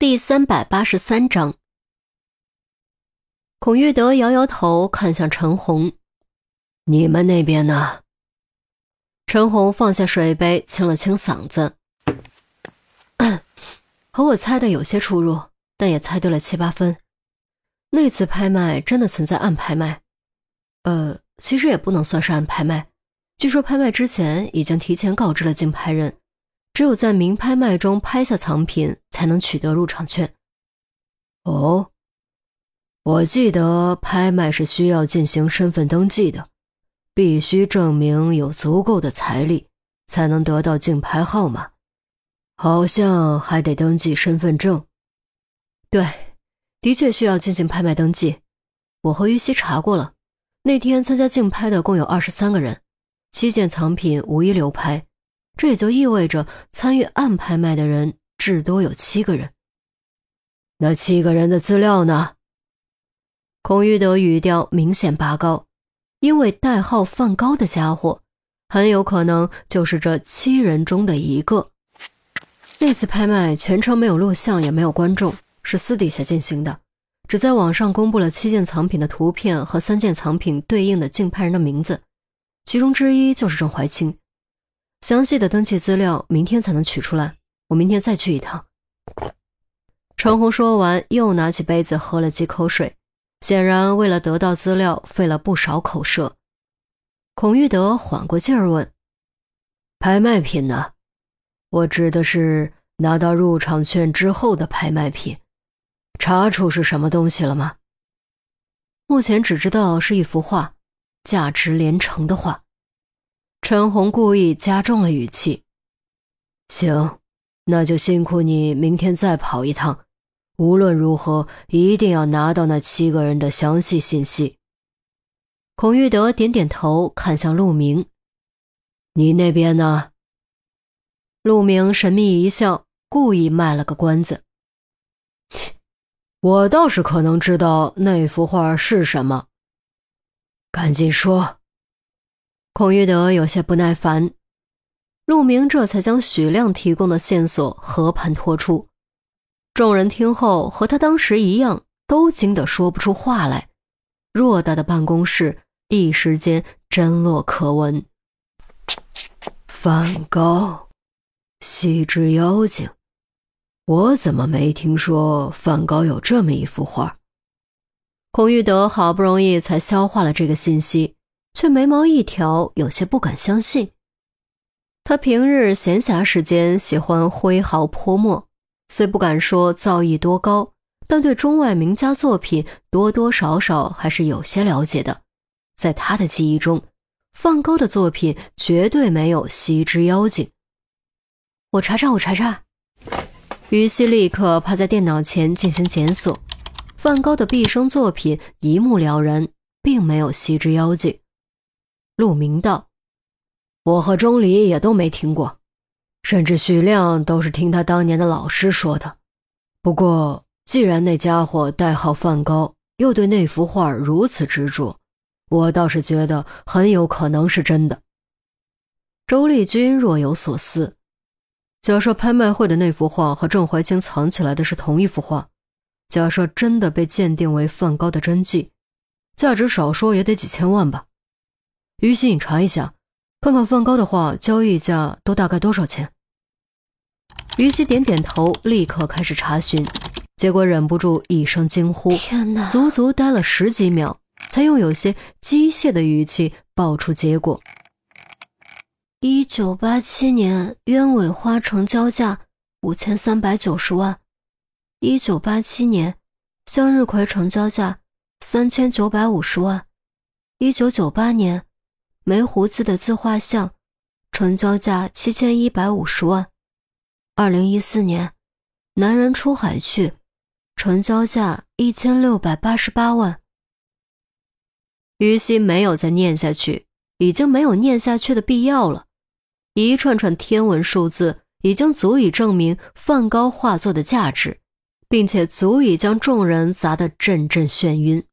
第三百八十三章，孔玉德摇摇头，看向陈红：“你们那边呢？”陈红放下水杯，清了清嗓子：“ 和我猜的有些出入，但也猜对了七八分。那次拍卖真的存在暗拍卖？呃，其实也不能算是暗拍卖。据说拍卖之前已经提前告知了竞拍人。”只有在明拍卖中拍下藏品，才能取得入场券。哦，我记得拍卖是需要进行身份登记的，必须证明有足够的财力，才能得到竞拍号码。好像还得登记身份证。对，的确需要进行拍卖登记。我和于西查过了，那天参加竞拍的共有二十三个人，七件藏品无一流拍。这也就意味着参与暗拍卖的人至多有七个人。那七个人的资料呢？孔玉德语调明显拔高，因为代号梵高的家伙很有可能就是这七人中的一个。那次拍卖全程没有录像，也没有观众，是私底下进行的，只在网上公布了七件藏品的图片和三件藏品对应的竞拍人的名字，其中之一就是郑怀清。详细的登记资料明天才能取出来，我明天再去一趟。陈红说完，又拿起杯子喝了几口水，显然为了得到资料费了不少口舌。孔玉德缓过劲儿问：“拍卖品呢？我指的是拿到入场券之后的拍卖品，查出是什么东西了吗？”目前只知道是一幅画，价值连城的画。陈红故意加重了语气：“行，那就辛苦你明天再跑一趟。无论如何，一定要拿到那七个人的详细信息。”孔玉德点点头，看向陆明：“你那边呢？”陆明神秘一笑，故意卖了个关子：“我倒是可能知道那幅画是什么。赶紧说。”孔玉德有些不耐烦，陆明这才将许亮提供的线索和盘托出。众人听后和他当时一样，都惊得说不出话来。偌大的办公室一时间针落可闻。梵高，西之妖精，我怎么没听说梵高有这么一幅画？孔玉德好不容易才消化了这个信息。却眉毛一挑，有些不敢相信。他平日闲暇时间喜欢挥毫泼墨，虽不敢说造诣多高，但对中外名家作品多多少少还是有些了解的。在他的记忆中，梵高的作品绝对没有西之妖精。我查查，我查查。于西立刻趴在电脑前进行检索，梵高的毕生作品一目了然，并没有西之妖精。陆明道：“我和钟离也都没听过，甚至许亮都是听他当年的老师说的。不过，既然那家伙代号梵高，又对那幅画如此执着，我倒是觉得很有可能是真的。”周丽君若有所思：“假设拍卖会的那幅画和郑怀清藏起来的是同一幅画，假设真的被鉴定为梵高的真迹，价值少说也得几千万吧？”于西，你查一下，看看梵高的画交易价都大概多少钱。于西点点头，立刻开始查询，结果忍不住一声惊呼：“天哪！”足足待了十几秒，才用有些机械的语气报出结果：一九八七年鸢尾花成交价五千三百九十万；一九八七年向日葵成交价三千九百五十万；一九九八年。没胡子的自画像，成交价七千一百五十万。二零一四年，男人出海去，成交价一千六百八十八万。于西没有再念下去，已经没有念下去的必要了。一串串天文数字已经足以证明梵高画作的价值，并且足以将众人砸得阵阵眩晕。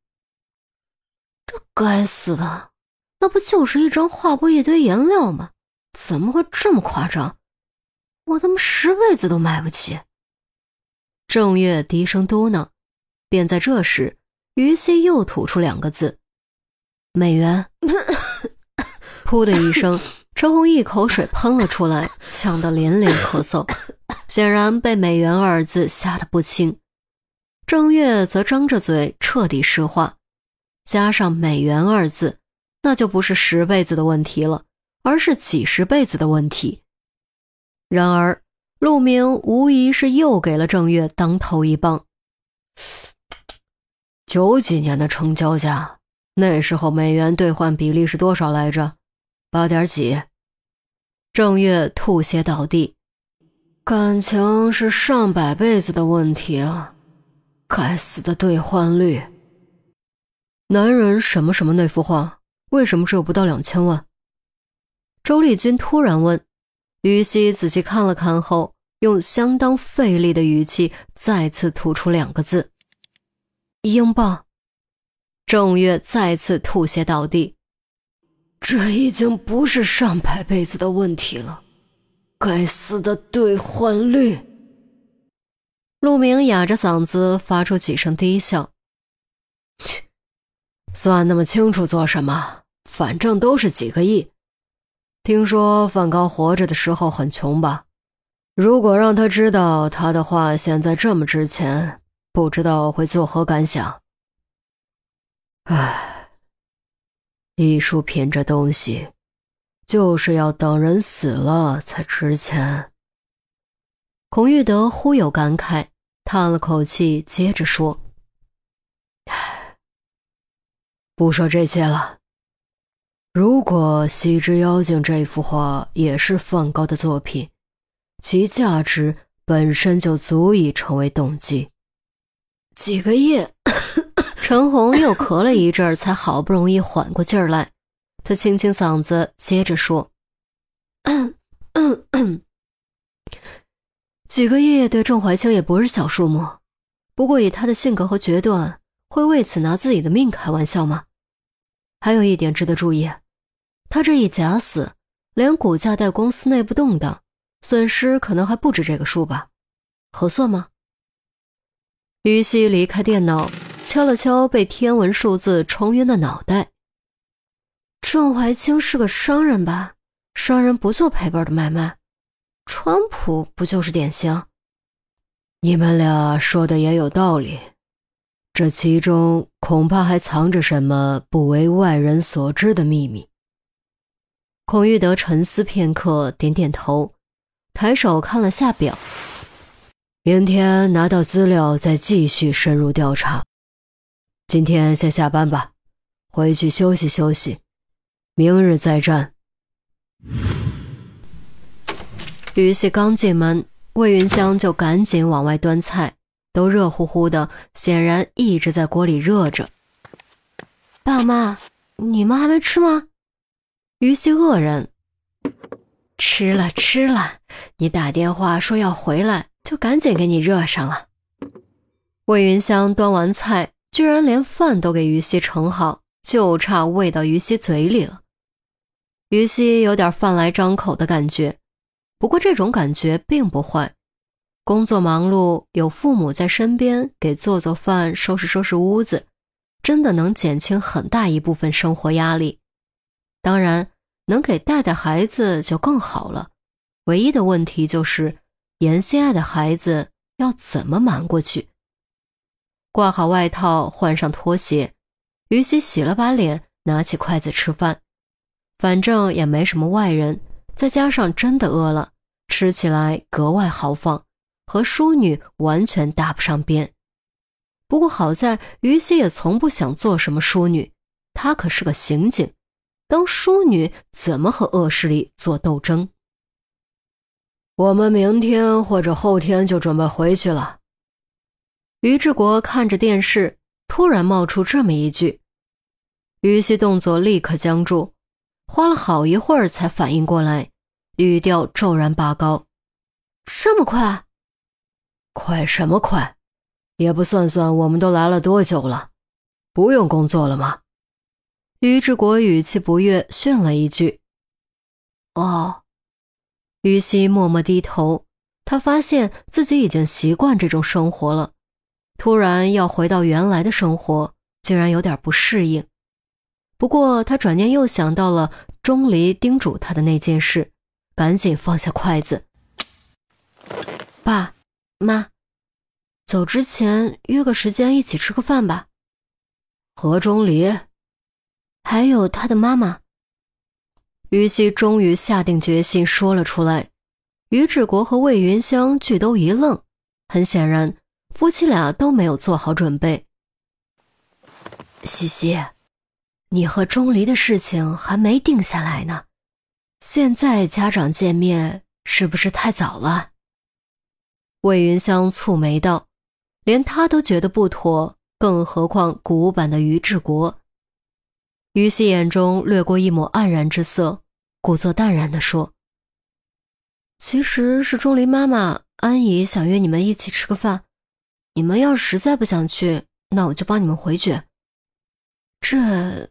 这该死的！那不就是一张画布、一堆颜料吗？怎么会这么夸张？我他妈十辈子都买不起！郑月低声嘟囔。便在这时，于西又吐出两个字：“美元。”噗的一声，陈红一口水喷了出来，呛得连连咳嗽，显然被“美元”二字吓得不轻。郑月则张着嘴，彻底石化。加上“美元”二字，那就不是十辈子的问题了，而是几十辈子的问题。然而，陆明无疑是又给了郑月当头一棒。九几年的成交价，那时候美元兑换比例是多少来着？八点几。郑月吐血倒地，感情是上百辈子的问题啊！该死的兑换率！男人什么什么那幅画，为什么只有不到两千万？周丽君突然问。于西仔细看了看后，用相当费力的语气再次吐出两个字。英镑，郑月再次吐血倒地。这已经不是上百辈子的问题了，该死的兑换率！陆明哑着嗓子发出几声低笑。算那么清楚做什么？反正都是几个亿。听说梵高活着的时候很穷吧？如果让他知道他的画现在这么值钱。不知道会作何感想？唉，艺术品这东西，就是要等人死了才值钱。孔玉德忽有感慨，叹了口气，接着说：“唉，不说这些了。如果《西之妖精》这幅画也是梵高的作品，其价值本身就足以成为动机。”几个亿，陈红又咳了一阵儿，才好不容易缓过劲儿来。他清清嗓子，接着说：“几个亿对郑怀清也不是小数目，不过以他的性格和决断，会为此拿自己的命开玩笑吗？还有一点值得注意，他这一假死，连股价带公司内部动荡，损失可能还不止这个数吧？合算吗？”于西离开电脑，敲了敲被天文数字冲晕的脑袋。郑怀清是个商人吧？商人不做赔本的买卖。川普不就是典型？你们俩说的也有道理，这其中恐怕还藏着什么不为外人所知的秘密。孔玉德沉思片刻，点点头，抬手看了下表。明天拿到资料再继续深入调查。今天先下班吧，回去休息休息，明日再战。于西刚进门，魏云香就赶紧往外端菜，都热乎乎的，显然一直在锅里热着。爸妈，你们还没吃吗？于西愕然。吃了吃了，你打电话说要回来。就赶紧给你热上了。魏云香端完菜，居然连饭都给于西盛好，就差喂到于西嘴里了。于西有点饭来张口的感觉，不过这种感觉并不坏。工作忙碌，有父母在身边给做做饭、收拾收拾屋子，真的能减轻很大一部分生活压力。当然，能给带带孩子就更好了。唯一的问题就是。妍心爱的孩子要怎么瞒过去？挂好外套，换上拖鞋，于西洗了把脸，拿起筷子吃饭。反正也没什么外人，再加上真的饿了，吃起来格外豪放，和淑女完全搭不上边。不过好在于西也从不想做什么淑女，她可是个刑警，当淑女怎么和恶势力做斗争？我们明天或者后天就准备回去了。于志国看着电视，突然冒出这么一句，于西动作立刻僵住，花了好一会儿才反应过来，语调骤然拔高：“这么快？快什么快？也不算算我们都来了多久了，不用工作了吗？”于志国语气不悦，训了一句：“哦。”于西默默低头，他发现自己已经习惯这种生活了，突然要回到原来的生活，竟然有点不适应。不过他转念又想到了钟离叮嘱他的那件事，赶紧放下筷子。爸妈，走之前约个时间一起吃个饭吧。何钟离，还有他的妈妈。于西终于下定决心说了出来。于志国和魏云香俱都一愣，很显然，夫妻俩都没有做好准备。西西，你和钟离的事情还没定下来呢，现在家长见面是不是太早了？魏云香蹙眉道：“连他都觉得不妥，更何况古板的于志国。”于西眼中掠过一抹黯然之色，故作淡然地说。其实是钟离妈妈安姨想约你们一起吃个饭，你们要实在不想去，那我就帮你们回绝。这，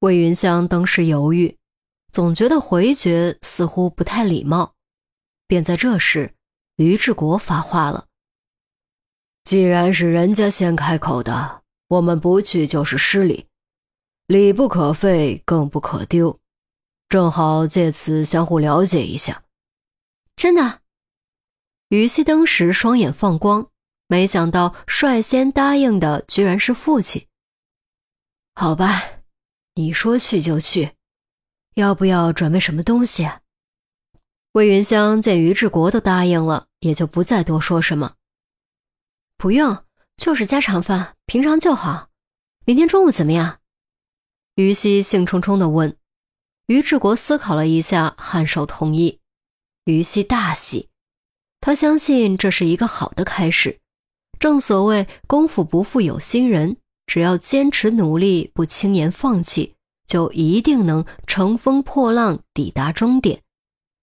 魏云香当时犹豫，总觉得回绝似乎不太礼貌，便在这时，于志国发话了：“既然是人家先开口的，我们不去就是失礼，礼不可废，更不可丢，正好借此相互了解一下。”真的，于西当时双眼放光，没想到率先答应的居然是父亲。好吧，你说去就去，要不要准备什么东西？魏云香见于志国都答应了，也就不再多说什么。不用，就是家常饭，平常就好。明天中午怎么样？于西兴冲冲地问。于志国思考了一下，颔首同意。于西大喜，他相信这是一个好的开始。正所谓功夫不负有心人，只要坚持努力，不轻言放弃，就一定能乘风破浪抵达终点，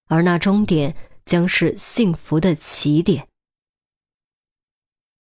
而那终点将是幸福的起点。